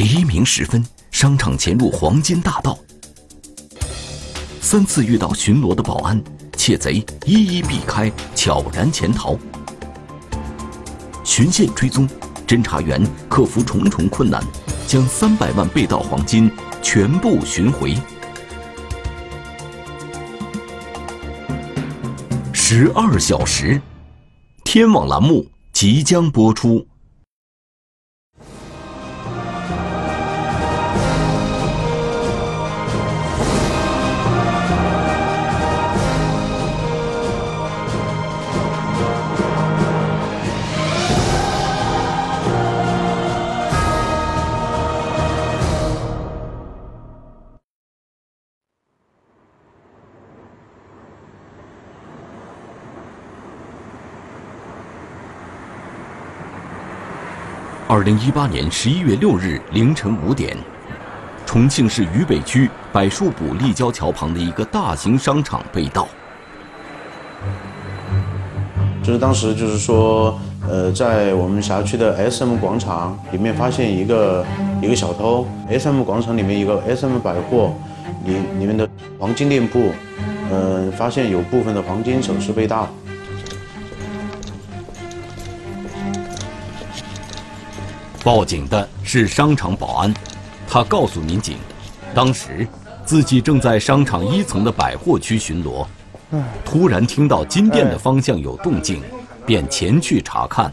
黎明时分，商场潜入黄金大道，三次遇到巡逻的保安，窃贼一一避开，悄然潜逃。循线追踪，侦查员克服重重困难，将三百万被盗黄金全部寻回。十二小时，天网栏目即将播出。二零一八年十一月六日凌晨五点，重庆市渝北区柏树堡立交桥旁的一个大型商场被盗。就是当时就是说，呃，在我们辖区的 SM 广场里面发现一个一个小偷。SM 广场里面一个 SM 百货里里面的黄金店铺，嗯，发现有部分的黄金首饰被盗。报警的是商场保安，他告诉民警，当时自己正在商场一层的百货区巡逻，突然听到金店的方向有动静，便前去查看。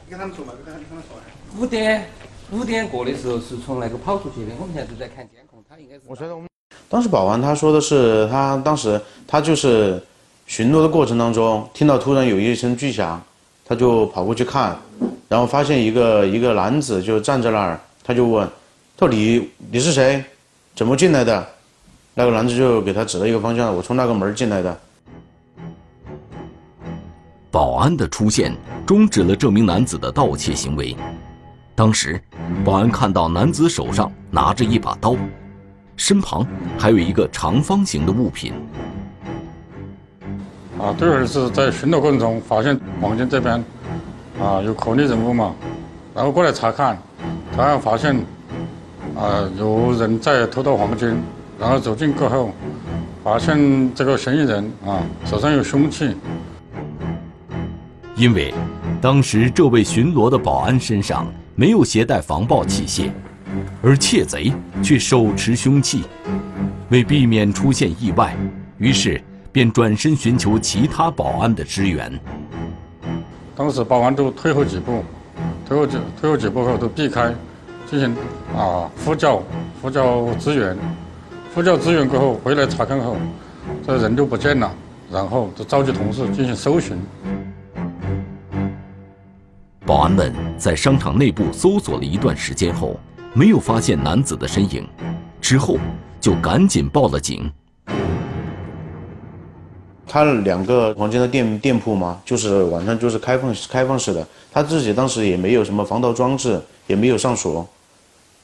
五点五点过的时候是从那个跑出去的，我们现在都在看监控，他应该是。我觉得我们当时保安他说的是，他当时他就是巡逻的过程当中，听到突然有一声巨响，他就跑过去看。然后发现一个一个男子就站在那儿，他就问：“他说你你是谁？怎么进来的？”那个男子就给他指了一个方向：“我从那个门进来的。”保安的出现终止了这名男子的盗窃行为。当时，保安看到男子手上拿着一把刀，身旁还有一个长方形的物品。啊，这会儿是在巡逻过程中发现黄金这边。啊，有可疑人物嘛？然后过来查看，查看发现，啊，有人在偷盗黄金。然后走近过后，发现这个嫌疑人啊手上有凶器。因为当时这位巡逻的保安身上没有携带防爆器械，而窃贼却手持凶器，为避免出现意外，于是便转身寻求其他保安的支援。当时保安都退后几步，退后几退后几步后都避开，进行啊呼叫呼叫支援，呼叫支援过后回来查看后，这人就不见了，然后就召集同事进行搜寻。保安们在商场内部搜索了一段时间后，没有发现男子的身影，之后就赶紧报了警。他两个房间的店店铺嘛，就是晚上就是开放开放式的。他自己当时也没有什么防盗装置，也没有上锁，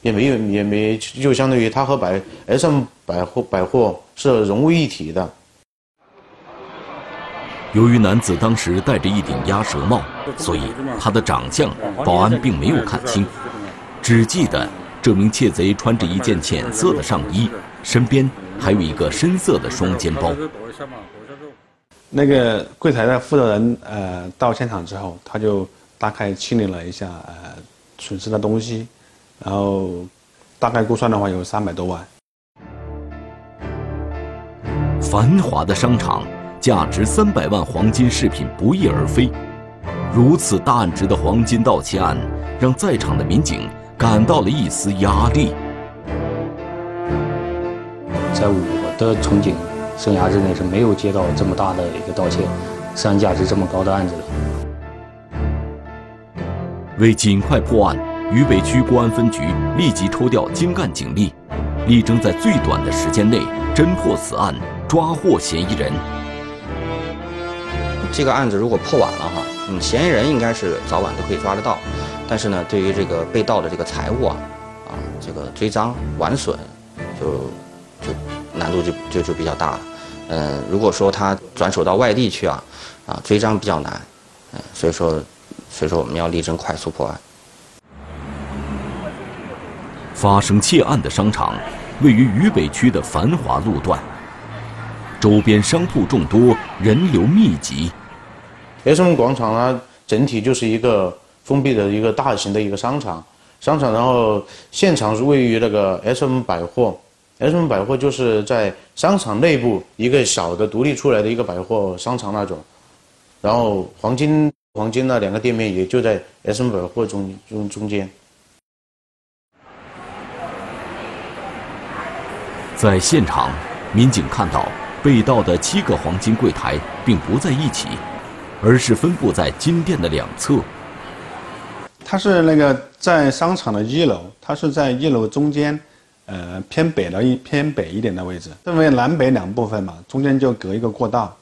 也没有也没就相当于他和百 SM 百货百货是融为一体的。由于男子当时戴着一顶鸭舌帽，所以他的长相保安并没有看清，只记得这名窃贼穿着一件浅色的上衣，身边还有一个深色的双肩包。那个柜台的负责人，呃，到现场之后，他就大概清理了一下，呃，损失的东西，然后大概估算的话有三百多万。繁华的商场，价值三百万黄金饰品不翼而飞，如此大案值的黄金盗窃案，让在场的民警感到了一丝压力。在我的憧憬。生涯之内是没有接到这么大的一个盗窃、涉案价值这么高的案子的。为尽快破案，渝北区公安分局立即抽调精干警力，力争在最短的时间内侦破此案，抓获嫌疑人。这个案子如果破晚了哈，嗯，嫌疑人应该是早晚都可以抓得到，但是呢，对于这个被盗的这个财物啊，啊，这个追赃挽损，就就。难度就就就比较大了，嗯，如果说他转手到外地去啊，啊，追赃比较难，嗯，所以说，所以说我们要力争快速破案。发生窃案的商场位于渝北区的繁华路段，周边商铺众多，人流密集。SM 广场它整体就是一个封闭的一个大型的一个商场，商场然后现场是位于那个 SM 百货，SM 百货就是在商场内部一个小的独立出来的一个百货商场那种，然后黄金黄金那两个店面也就在 SM 百货中中中间。在现场，民警看到被盗的七个黄金柜台并不在一起，而是分布在金店的两侧。它是那个在商场的一楼，它是在一楼中间，呃偏北的一偏北一点的位置。分为南北两部分嘛，中间就隔一个过道。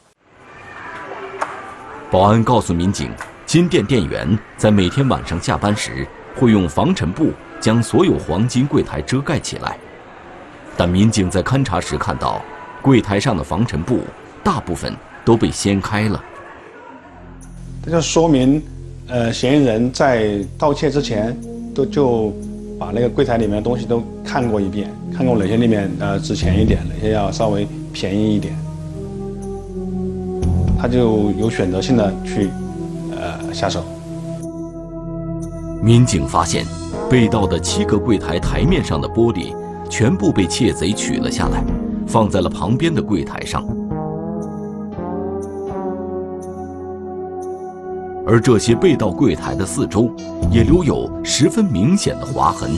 保安告诉民警，金店店员在每天晚上下班时会用防尘布将所有黄金柜台遮盖起来。但民警在勘查时看到，柜台上的防尘布大部分都被掀开了。这就说明，呃，嫌疑人在盗窃之前，都就把那个柜台里面的东西都看过一遍，看过哪些里面呃值钱一点，哪些要稍微便宜一点，他就有选择性的去呃下手。民警发现，被盗的七个柜台台面上的玻璃。全部被窃贼取了下来，放在了旁边的柜台上。而这些被盗柜台的四周，也留有十分明显的划痕，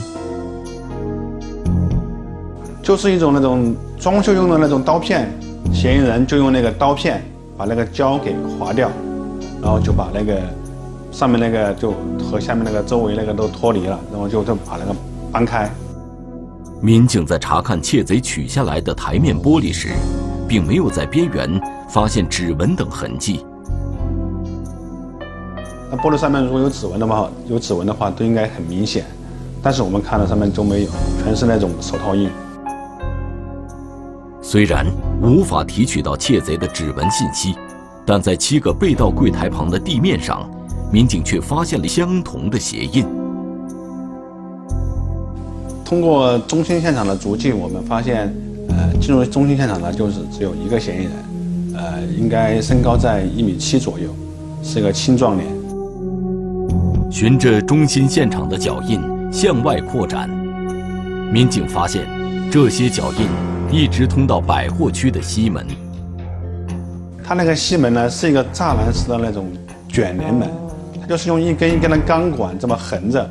就是一种那种装修用的那种刀片，嫌疑人就用那个刀片把那个胶给划掉，然后就把那个上面那个就和下面那个周围那个都脱离了，然后就就把那个搬开。民警在查看窃贼取下来的台面玻璃时，并没有在边缘发现指纹等痕迹。那玻璃上面如果有指纹的话，有指纹的话都应该很明显，但是我们看到上面都没有，全是那种手套印。虽然无法提取到窃贼的指纹信息，但在七个被盗柜台旁的地面上，民警却发现了相同的鞋印。通过中心现场的足迹，我们发现，呃，进入中心现场的就是只有一个嫌疑人，呃，应该身高在一米七左右，是个青壮年。循着中心现场的脚印向外扩展，民警发现，这些脚印一直通到百货区的西门。它那个西门呢，是一个栅栏式的那种卷帘门，它就是用一根一根的钢管这么横着。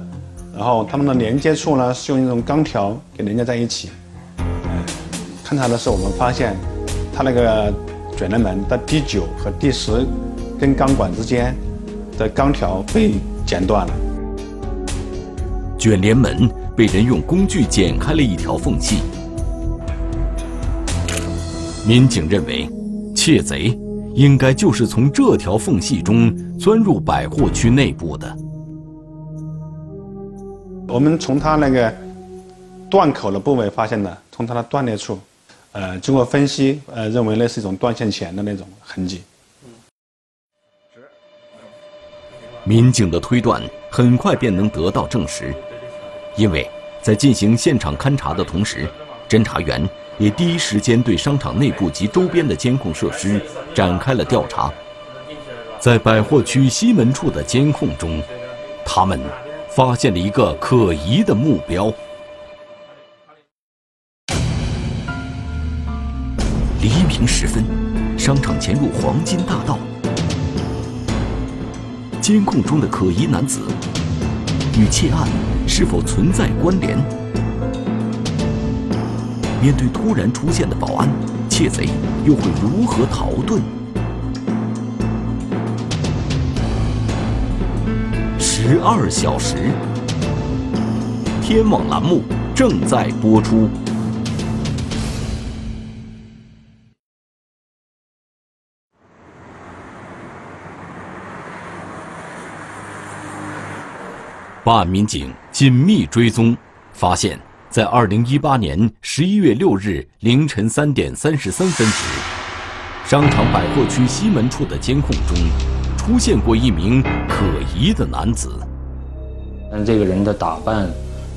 然后它们的连接处呢是用一种钢条给连接在一起。勘察的时候我们发现，它那个卷帘门的第九和第十根钢管之间的钢条被剪断了。卷帘门被人用工具剪开了一条缝隙。民警认为，窃贼应该就是从这条缝隙中钻入百货区内部的。我们从他那个断口的部位发现的，从他的断裂处，呃，经过分析，呃，认为那是一种断线钳的那种痕迹。民警的推断很快便能得到证实，因为在进行现场勘查的同时，侦查员也第一时间对商场内部及周边的监控设施展开了调查。在百货区西门处的监控中，他们。发现了一个可疑的目标。黎明时分，商场前入黄金大道，监控中的可疑男子与窃案是否存在关联？面对突然出现的保安，窃贼又会如何逃遁？十二小时，天网栏目正在播出。办案民警紧密追踪，发现，在二零一八年十一月六日凌晨三点三十三分时，商场百货区西门处的监控中。出现过一名可疑的男子，但这个人的打扮，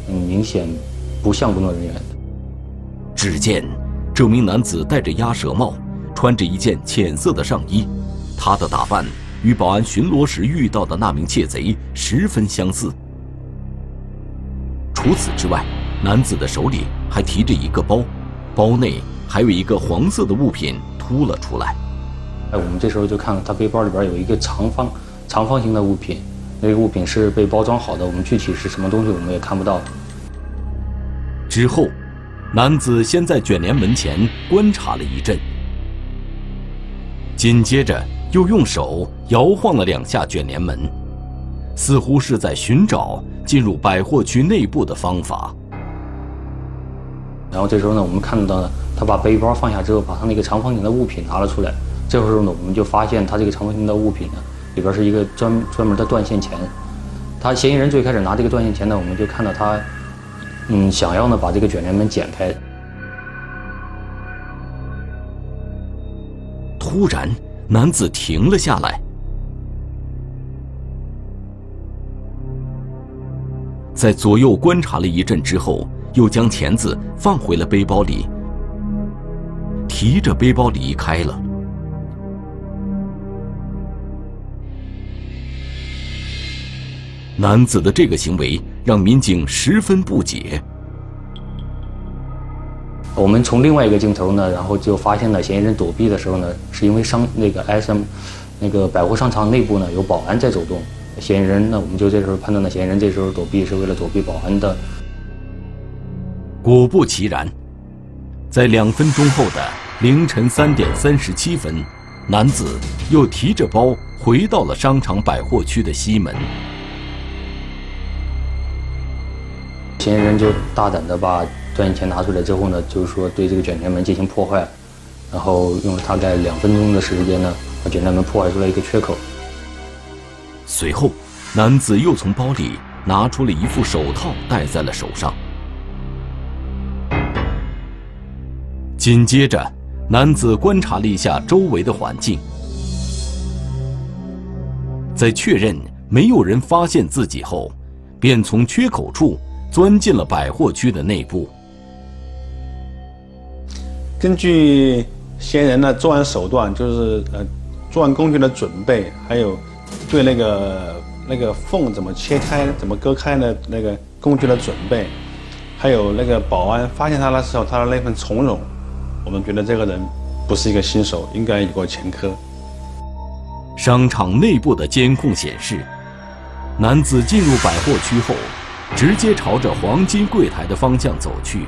嗯，明显不像工作人员。只见这名男子戴着鸭舌帽，穿着一件浅色的上衣，他的打扮与保安巡逻时遇到的那名窃贼十分相似。除此之外，男子的手里还提着一个包，包内还有一个黄色的物品凸了出来。哎，我们这时候就看到他背包里边有一个长方、长方形的物品，那个物品是被包装好的，我们具体是什么东西我们也看不到。之后，男子先在卷帘门前观察了一阵，紧接着又用手摇晃了两下卷帘门，似乎是在寻找进入百货区内部的方法。然后这时候呢，我们看到呢，他把背包放下之后，把他那个长方形的物品拿了出来。这时候呢，我们就发现他这个长方形的物品呢，里边是一个专专门的断线钳。他嫌疑人最开始拿这个断线钳呢，我们就看到他，嗯，想要呢把这个卷帘门剪开。突然，男子停了下来，在左右观察了一阵之后，又将钳子放回了背包里，提着背包离开了。男子的这个行为让民警十分不解。我们从另外一个镜头呢，然后就发现了嫌疑人躲避的时候呢，是因为商那个 SM 那个百货商场内部呢有保安在走动，嫌疑人那，我们就这时候判断的嫌疑人这时候躲避是为了躲避保安的。果不其然，在两分钟后的凌晨三点三十七分，男子又提着包回到了商场百货区的西门。嫌疑人就大胆的把赚钱拿出来之后呢，就是说对这个卷帘门进行破坏，然后用了大概两分钟的时间呢，把卷帘门破坏出来一个缺口。随后，男子又从包里拿出了一副手套戴在了手上。紧接着，男子观察了一下周围的环境，在确认没有人发现自己后，便从缺口处。钻进了百货区的内部。根据嫌疑人的作案手段，就是呃，作案工具的准备，还有对那个那个缝怎么切开、怎么割开的那个工具的准备，还有那个保安发现他的时候他的那份从容，我们觉得这个人不是一个新手，应该有过前科。商场内部的监控显示，男子进入百货区后。直接朝着黄金柜台的方向走去，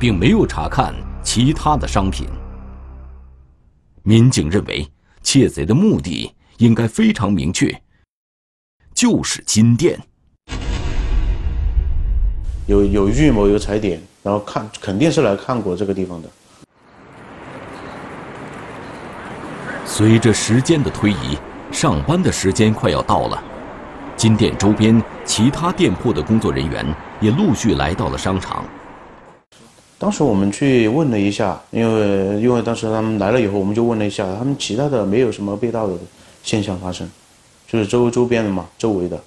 并没有查看其他的商品。民警认为，窃贼的目的应该非常明确，就是金店。有有预谋，有踩点，然后看肯定是来看过这个地方的。随着时间的推移，上班的时间快要到了。金店周边其他店铺的工作人员也陆续来到了商场。当时我们去问了一下，因为因为当时他们来了以后，我们就问了一下，他们其他的没有什么被盗的现象发生，就是周周边的嘛，周围的。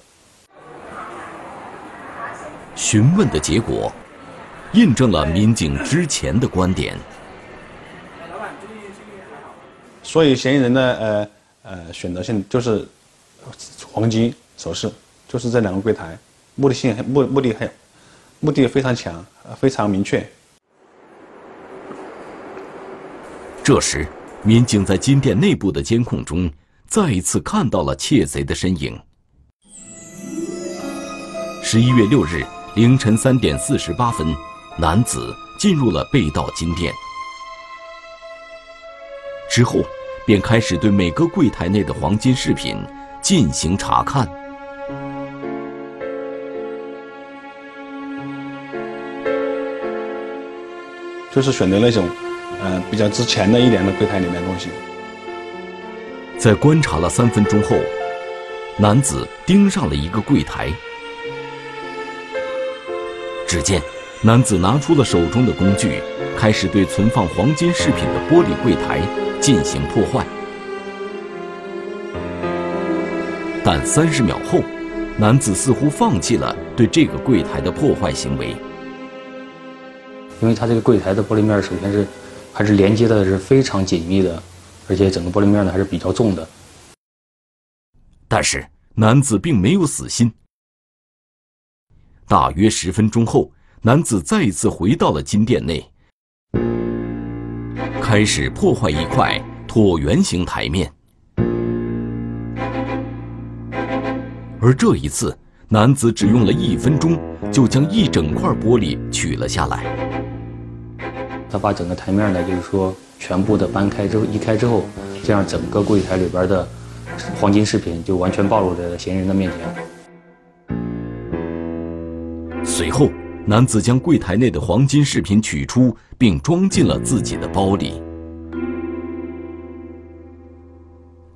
询问的结果，印证了民警之前的观点。所以嫌疑人的呃呃选择性就是黄金。首饰就是这两个柜台，目的性目目的很，目的非常强，非常明确。这时，民警在金店内部的监控中，再一次看到了窃贼的身影。十一月六日凌晨三点四十八分，男子进入了被盗金店，之后便开始对每个柜台内的黄金饰品进行查看。就是选择那种，呃，比较值钱的一点的柜台里面东西。在观察了三分钟后，男子盯上了一个柜台。只见男子拿出了手中的工具，开始对存放黄金饰品的玻璃柜台进行破坏。但三十秒后，男子似乎放弃了对这个柜台的破坏行为。因为他这个柜台的玻璃面首先是还是连接的是非常紧密的，而且整个玻璃面呢还是比较重的。但是男子并没有死心。大约十分钟后，男子再一次回到了金店内，开始破坏一块椭圆形台面。而这一次，男子只用了一分钟，就将一整块玻璃取了下来。他把整个台面呢，就是说全部的搬开之后，移开之后，这样整个柜台里边的黄金饰品就完全暴露在了嫌疑人的面前。随后，男子将柜台内的黄金饰品取出，并装进了自己的包里。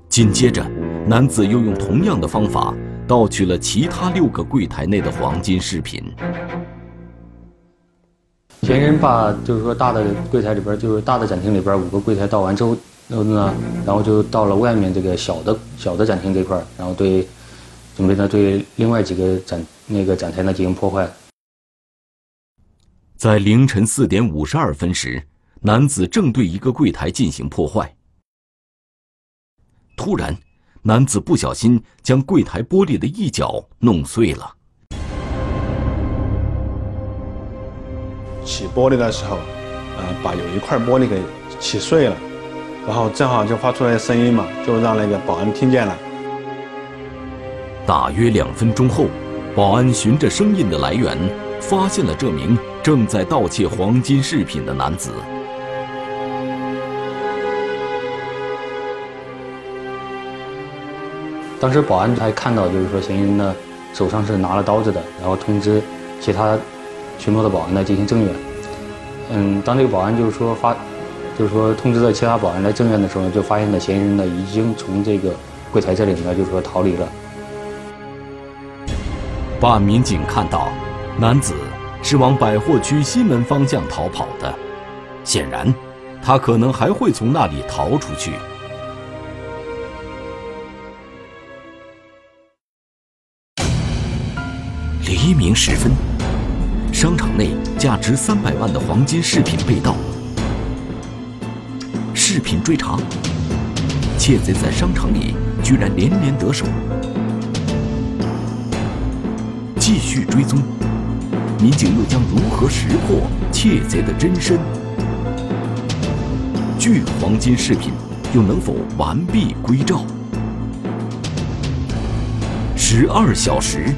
紧接着，男子又用同样的方法。盗取了其他六个柜台内的黄金饰品。嫌疑人把就是说大的柜台里边，就是大的展厅里边五个柜台倒完之后，然后呢，然后就到了外面这个小的小的展厅这块然后对准备呢对另外几个展那个展台呢进行破坏。在凌晨四点五十二分时，男子正对一个柜台进行破坏，突然。男子不小心将柜台玻璃的一角弄碎了。起玻璃的时候，呃，把有一块玻璃给起碎了，然后正好就发出来声音嘛，就让那个保安听见了。大约两分钟后，保安循着声音的来源，发现了这名正在盗窃黄金饰品的男子。当时保安还看到，就是说嫌疑人的手上是拿了刀子的，然后通知其他巡逻的保安呢进行增援。嗯，当这个保安就是说发，就是说通知了其他保安来增援的时候，就发现了嫌疑人呢已经从这个柜台这里呢就是说逃离了。办案民警看到，男子是往百货区西门方向逃跑的，显然，他可能还会从那里逃出去。黎明时分，商场内价值三百万的黄金饰品被盗。视频追查，窃贼在商场里居然连连得手。继续追踪，民警又将如何识破窃贼的真身？巨黄金饰品又能否完璧归赵？十二小时。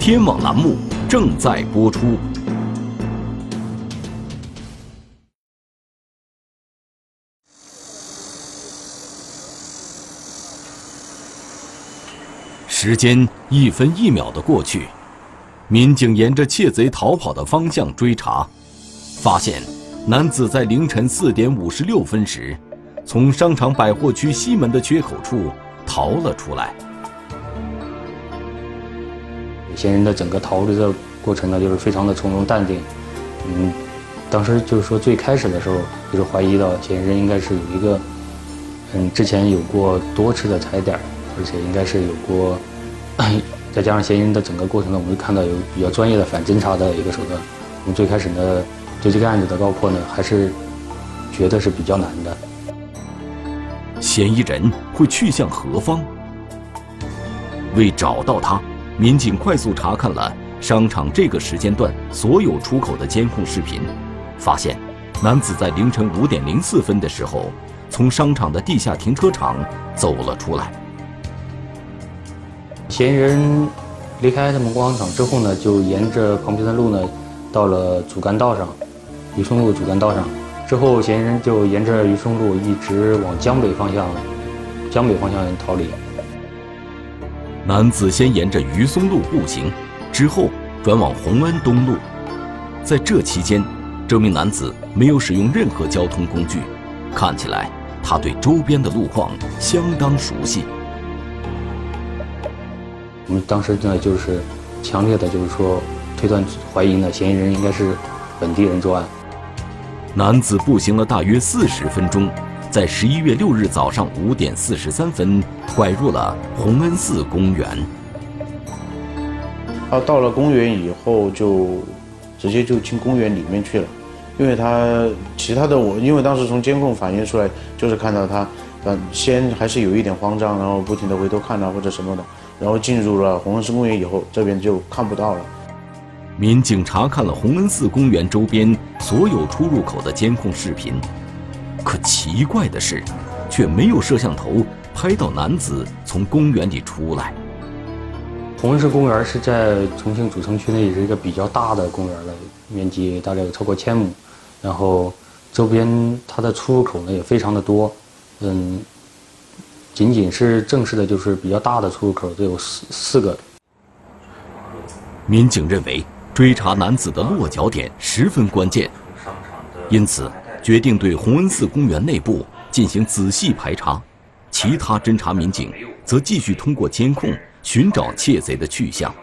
天网栏目正在播出。时间一分一秒的过去，民警沿着窃贼逃跑的方向追查，发现男子在凌晨四点五十六分时，从商场百货区西门的缺口处逃了出来。嫌疑人的整个逃离的过程呢，就是非常的从容淡定。嗯，当时就是说最开始的时候，就是怀疑到嫌疑人应该是有一个，嗯，之前有过多次的踩点，而且应该是有过，再加上嫌疑人的整个过程呢，我们看到有比较专业的反侦查的一个手段。我们最开始呢，对这个案子的告破呢，还是觉得是比较难的。嫌疑人会去向何方？为找到他。民警快速查看了商场这个时间段所有出口的监控视频，发现男子在凌晨五点零四分的时候从商场的地下停车场走了出来。嫌疑人离开他们广场之后呢，就沿着旁边的路呢，到了主干道上，榆松路主干道上。之后，嫌疑人就沿着榆松路一直往江北方向，江北方向逃离。男子先沿着榆松路步行，之后转往洪恩东路。在这期间，这名男子没有使用任何交通工具，看起来他对周边的路况相当熟悉。我们当时呢，就是强烈的，就是说推断怀疑呢，嫌疑人应该是本地人作案。男子步行了大约四十分钟。在十一月六日早上五点四十三分，拐入了洪恩寺公园。他到了公园以后，就直接就进公园里面去了。因为他其他的我，因为当时从监控反映出来，就是看到他，嗯，先还是有一点慌张，然后不停的回头看啊或者什么的，然后进入了洪恩寺公园以后，这边就看不到了。民警查看了洪恩寺公园周边所有出入口的监控视频，可奇怪的是，却没有摄像头拍到男子从公园里出来。红石公园是在重庆主城区内是一个比较大的公园了，面积大概有超过千亩。然后，周边它的出入口呢也非常的多，嗯，仅仅是正式的，就是比较大的出入口都有四四个。民警认为，追查男子的落脚点十分关键，因此决定对洪恩寺公园内部进行仔细排查，其他侦查民警则继续通过监控寻找窃贼的去向。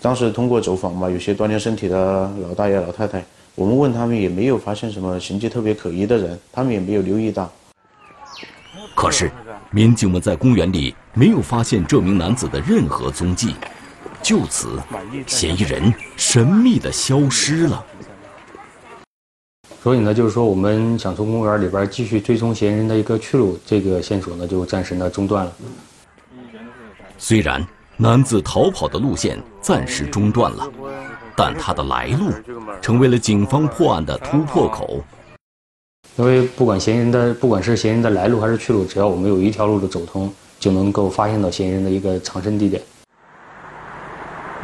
当时通过走访嘛，有些锻炼身体的老大爷、老太太。我们问他们，也没有发现什么行迹特别可疑的人，他们也没有留意到。可是，民警们在公园里没有发现这名男子的任何踪迹，就此，嫌疑人神秘的消失了。所以呢，就是说，我们想从公园里边继续追踪嫌疑人的一个去路，这个线索呢，就暂时呢中断了。虽然男子逃跑的路线暂时中断了。但他的来路成为了警方破案的突破口。因为不管嫌疑人的，不管是嫌疑人的来路还是去路，只要我们有一条路的走通，就能够发现到嫌疑人的一个藏身地点。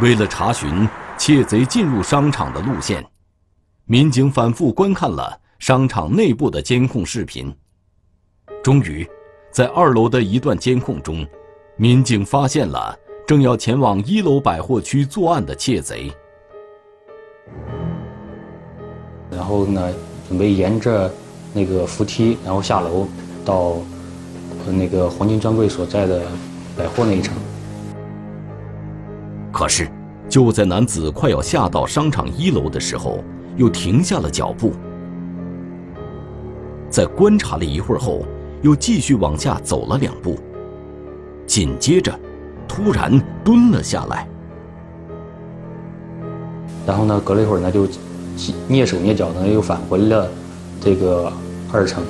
为了查询窃贼进入商场的路线，民警反复观看了商场内部的监控视频。终于，在二楼的一段监控中，民警发现了正要前往一楼百货区作案的窃贼。然后呢，准备沿着那个扶梯，然后下楼到那个黄金专柜所在的百货那一层。可是，就在男子快要下到商场一楼的时候，又停下了脚步。在观察了一会儿后，又继续往下走了两步，紧接着，突然蹲了下来。然后呢，隔了一会儿呢，就蹑手蹑脚的又返回了这个二层。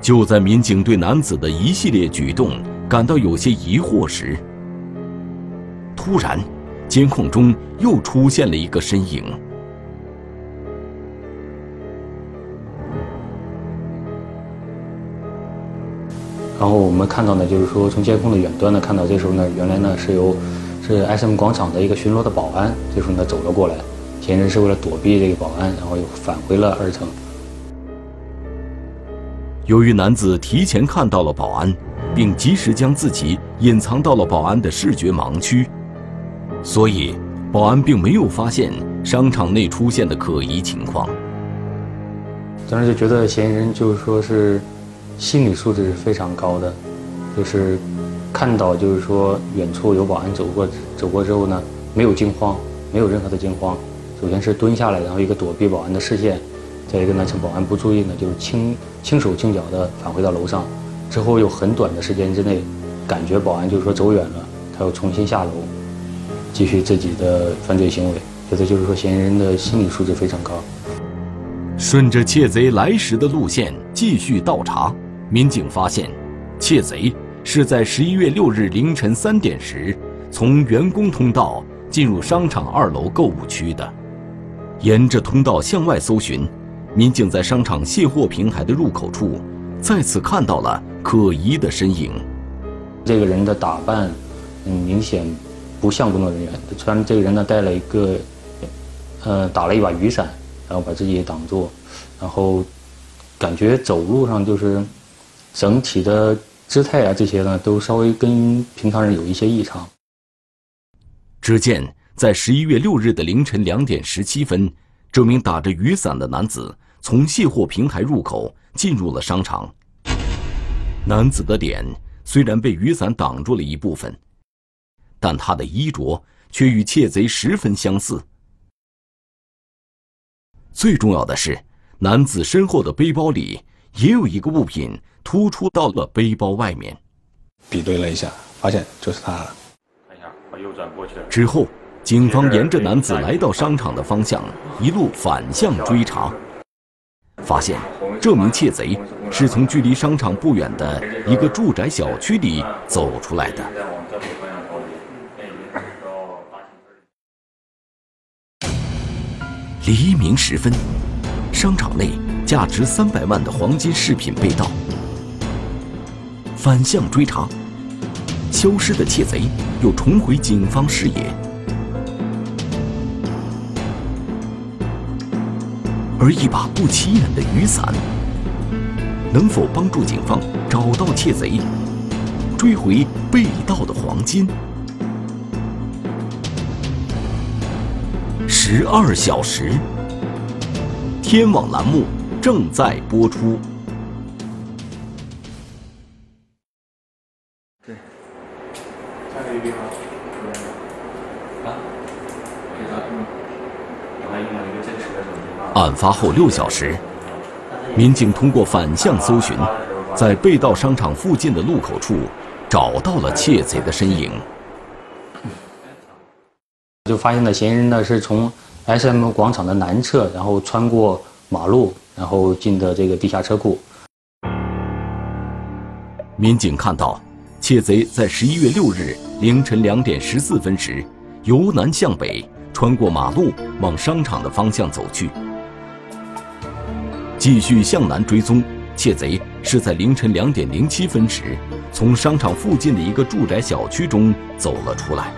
就在民警对男子的一系列举动感到有些疑惑时，突然，监控中又出现了一个身影。然后我们看到呢，就是说从监控的远端呢，看到这时候呢，原来呢是由。是 SM 广场的一个巡逻的保安，这时候呢走了过来，嫌疑人是为了躲避这个保安，然后又返回了二层。由于男子提前看到了保安，并及时将自己隐藏到了保安的视觉盲区，所以保安并没有发现商场内出现的可疑情况。当时就觉得嫌疑人就是说是心理素质是非常高的，就是。看到就是说远处有保安走过，走过之后呢，没有惊慌，没有任何的惊慌。首先是蹲下来，然后一个躲避保安的视线，再一个呢趁保安不注意呢，就是轻轻手轻脚的返回到楼上。之后有很短的时间之内，感觉保安就是说走远了，他又重新下楼，继续自己的犯罪行为。觉得就是说嫌疑人的心理素质非常高。顺着窃贼来时的路线继续倒查，民警发现，窃贼。是在十一月六日凌晨三点时，从员工通道进入商场二楼购物区的。沿着通道向外搜寻，民警在商场卸货平台的入口处，再次看到了可疑的身影。这个人的打扮，嗯，明显不像工作人员。穿这个人呢，带了一个，呃，打了一把雨伞，然后把自己挡住，然后感觉走路上就是整体的。姿态啊，这些呢，都稍微跟平常人有一些异常。只见在十一月六日的凌晨两点十七分，这名打着雨伞的男子从卸货平台入口进入了商场。男子的脸虽然被雨伞挡住了一部分，但他的衣着却与窃贼十分相似。最重要的是，男子身后的背包里也有一个物品。突出到了背包外面，比对了一下，发现就是他。看一下，把右转过去。之后，警方沿着男子来到商场的方向，一路反向追查，发现这名窃贼是从距离商场不远的一个住宅小区里走出来的。黎明时分，商场内价值三百万的黄金饰品被盗。反向追查，消失的窃贼又重回警方视野。而一把不起眼的雨伞，能否帮助警方找到窃贼，追回被盗的黄金？十二小时，天网栏目正在播出。案发后六小时，民警通过反向搜寻，在被盗商场附近的路口处找到了窃贼的身影。就发现了嫌疑人呢是从 S.M 广场的南侧，然后穿过马路，然后进的这个地下车库。民警看到，窃贼在十一月六日凌晨两点十四分时，由南向北穿过马路，往商场的方向走去。继续向南追踪，窃贼是在凌晨两点零七分时，从商场附近的一个住宅小区中走了出来。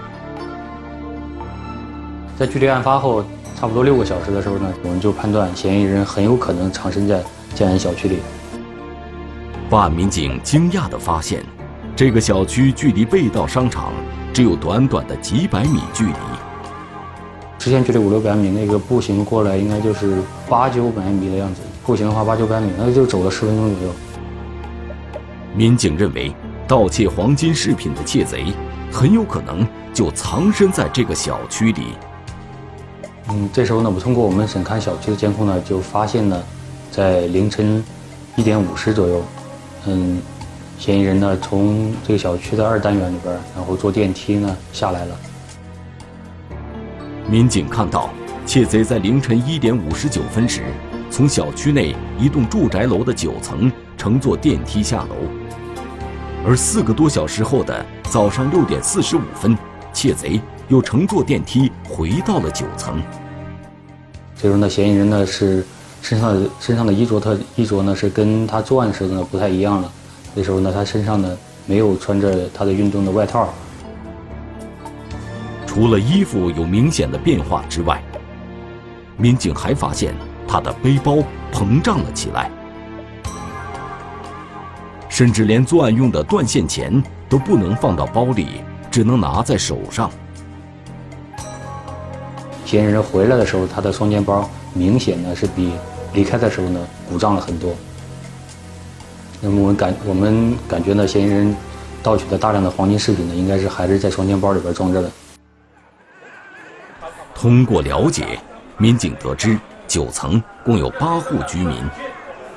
在距离案发后差不多六个小时的时候呢，我们就判断嫌疑人很有可能藏身在建安小区里。办案民警惊讶地发现，这个小区距离被盗商场只有短短的几百米距离。直线距离五六百米，那个步行过来应该就是八九百米的样子。步行的话八九百米，那就走了十分钟左右。民警认为，盗窃黄金饰品的窃贼很有可能就藏身在这个小区里。嗯，这时候呢，我们通过我们审看小区的监控呢，就发现呢，在凌晨一点五十左右，嗯，嫌疑人呢从这个小区的二单元里边，然后坐电梯呢下来了。民警看到，窃贼在凌晨一点五十九分时，从小区内一栋住宅楼的九层乘坐电梯下楼，而四个多小时后的早上六点四十五分，窃贼又乘坐电梯回到了九层。这时候呢，嫌疑人呢是身上的身上的衣着，他衣着呢是跟他作案时候呢不太一样了。那时候呢，他身上呢没有穿着他的运动的外套。除了衣服有明显的变化之外，民警还发现他的背包膨胀了起来，甚至连作案用的断线钳都不能放到包里，只能拿在手上。嫌疑人回来的时候，他的双肩包明显呢是比离开的时候呢鼓胀了很多。那么我们感我们感觉呢，嫌疑人盗取的大量的黄金饰品呢，应该是还是在双肩包里边装着的。通过了解，民警得知九层共有八户居民。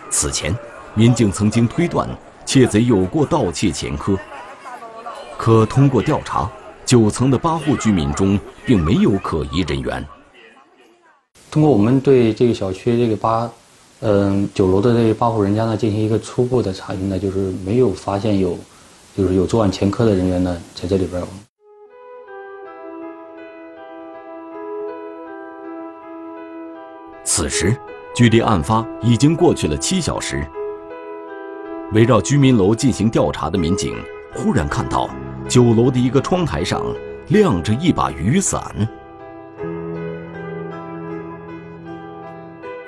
此前，民警曾经推断窃贼有过盗窃前科。可通过调查，九层的八户居民中并没有可疑人员。通过我们对这个小区这个八，嗯，九楼的这八户人家呢进行一个初步的查询呢，就是没有发现有，就是有作案前科的人员呢在这里边。此时，距离案发已经过去了七小时。围绕居民楼进行调查的民警忽然看到，九楼的一个窗台上晾着一把雨伞。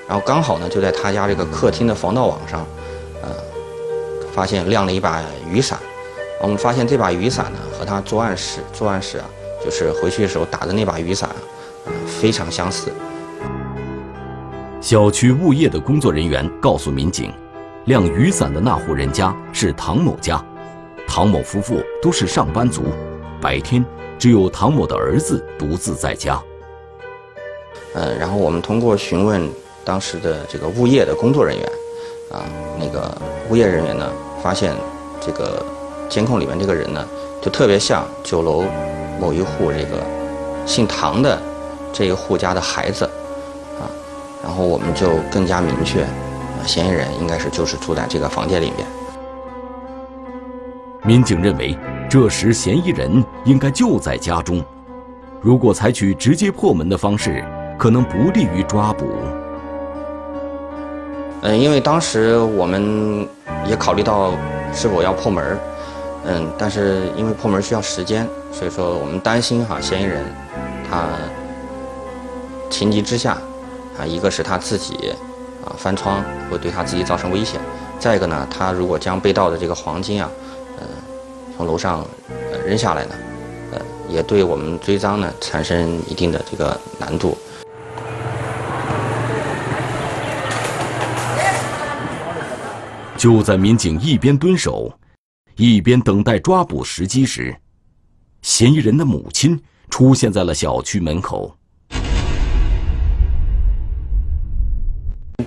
然后刚好呢，就在他家这个客厅的防盗网上，呃，发现晾了一把雨伞。我们发现这把雨伞呢，和他作案时作案时啊，就是回去的时候打的那把雨伞，呃，非常相似。小区物业的工作人员告诉民警，晾雨伞的那户人家是唐某家，唐某夫妇都是上班族，白天只有唐某的儿子独自在家。呃，然后我们通过询问当时的这个物业的工作人员，啊，那个物业人员呢，发现这个监控里面这个人呢，就特别像九楼某一户这个姓唐的这一户家的孩子，啊，然后我们就更加明确，嫌疑人应该是就是住在这个房间里面。民警认为，这时嫌疑人应该就在家中，如果采取直接破门的方式，可能不利于抓捕。嗯，因为当时我们也考虑到是否要破门嗯，但是因为破门需要时间，所以说我们担心哈嫌疑人他情急之下啊，一个是他自己啊翻窗会对他自己造成危险，再一个呢，他如果将被盗的这个黄金啊，从楼上扔下来呢，呃，也对我们追赃呢产生一定的这个难度。就在民警一边蹲守，一边等待抓捕时机时，嫌疑人的母亲出现在了小区门口。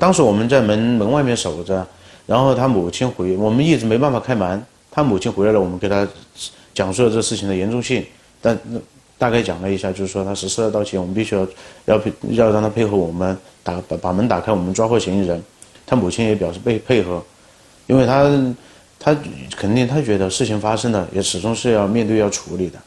当时我们在门门外面守着，然后他母亲回，我们一直没办法开门。他母亲回来了，我们给他讲述了这事情的严重性，但大概讲了一下，就是说他实施了盗窃，我们必须要要配要让他配合我们打把把门打开，我们抓获嫌疑人。他母亲也表示配配合。因为他，他肯定他觉得事情发生了，也始终是要面对要处理的。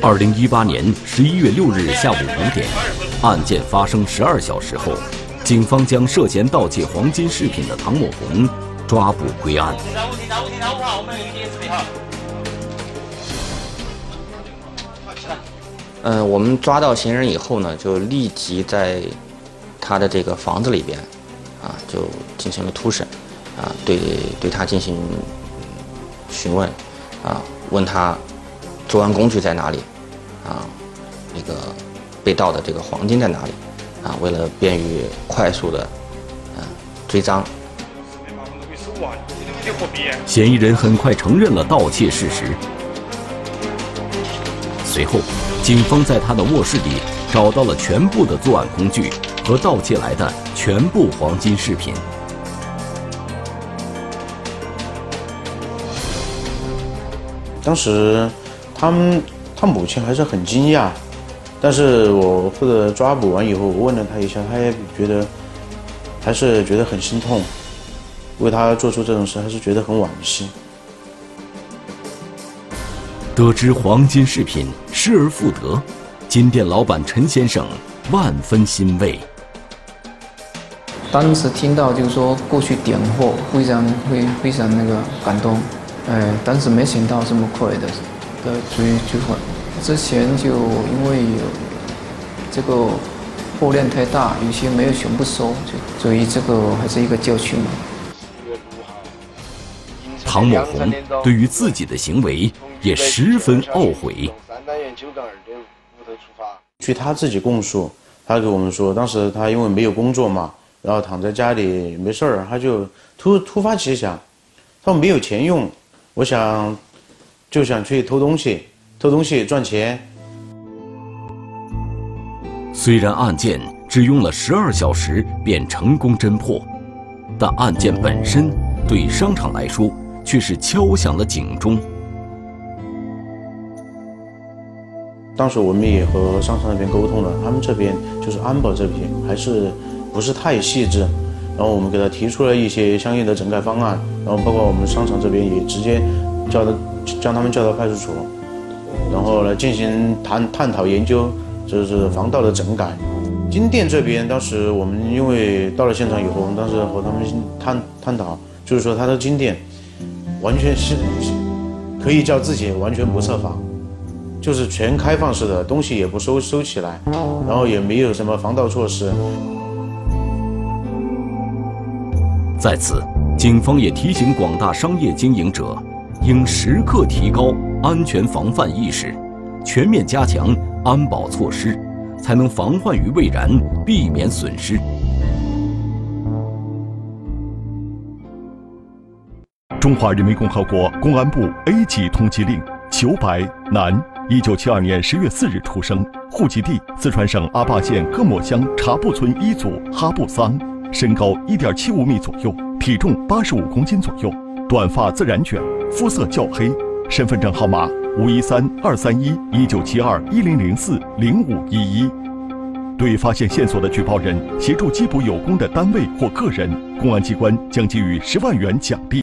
二零一八年十一月六日下午五点，案件发生十二小时后，警方将涉嫌盗窃黄金饰品的唐某红。抓捕归案。嗯，我们抓到嫌疑人以后呢，就立即在他的这个房子里边，啊，就进行了突审，啊，对对他进行询问，啊，问他作案工具在哪里，啊，那个被盗的这个黄金在哪里，啊，为了便于快速的，嗯，追赃。嫌疑人很快承认了盗窃事实。随后，警方在他的卧室里找到了全部的作案工具和盗窃来的全部黄金饰品。当时，他们他母亲还是很惊讶，但是我负责抓捕完以后，我问了他一下，他也觉得还是觉得很心痛。为他做出这种事，还是觉得很惋惜。得知黄金饰品失而复得，金店老板陈先生万分欣慰。当时听到就是说过去点货，非常非非常那个感动。哎，当时没想到这么快的的追追回。之前就因为有这个货量太大，有些没有全部收，就所以这个还是一个教训嘛。唐某红对于自己的行为也十分懊悔。据他自己供述，他给我们说，当时他因为没有工作嘛，然后躺在家里没事儿，他就突突发奇想，他说没有钱用，我想就想去偷东西，偷东西赚钱。虽然案件只用了十二小时便成功侦破，但案件本身对商场来说。却是敲响了警钟。当时我们也和商场那边沟通了，他们这边就是安保这边还是不是太细致，然后我们给他提出了一些相应的整改方案，然后包括我们商场这边也直接叫他将他们叫到派出所，然后来进行探探讨研究，就是防盗的整改。金店这边当时我们因为到了现场以后，我们当时和他们探探讨，就是说他的金店。完全是可以叫自己完全不设防，就是全开放式的东西也不收收起来，然后也没有什么防盗措施。在此，警方也提醒广大商业经营者，应时刻提高安全防范意识，全面加强安保措施，才能防患于未然，避免损失。中华人民共和国公安部 A 级通缉令：裘白，男。一九七二年十月四日出生，户籍地四川省阿坝县各莫乡察布村一组哈布桑，身高一点七五米左右，体重八十五公斤左右，短发自然卷，肤色较黑，身份证号码五一三二三一一九七二一零零四零五一一。对发现线索的举报人协助缉捕有功的单位或个人，公安机关将给予十万元奖励。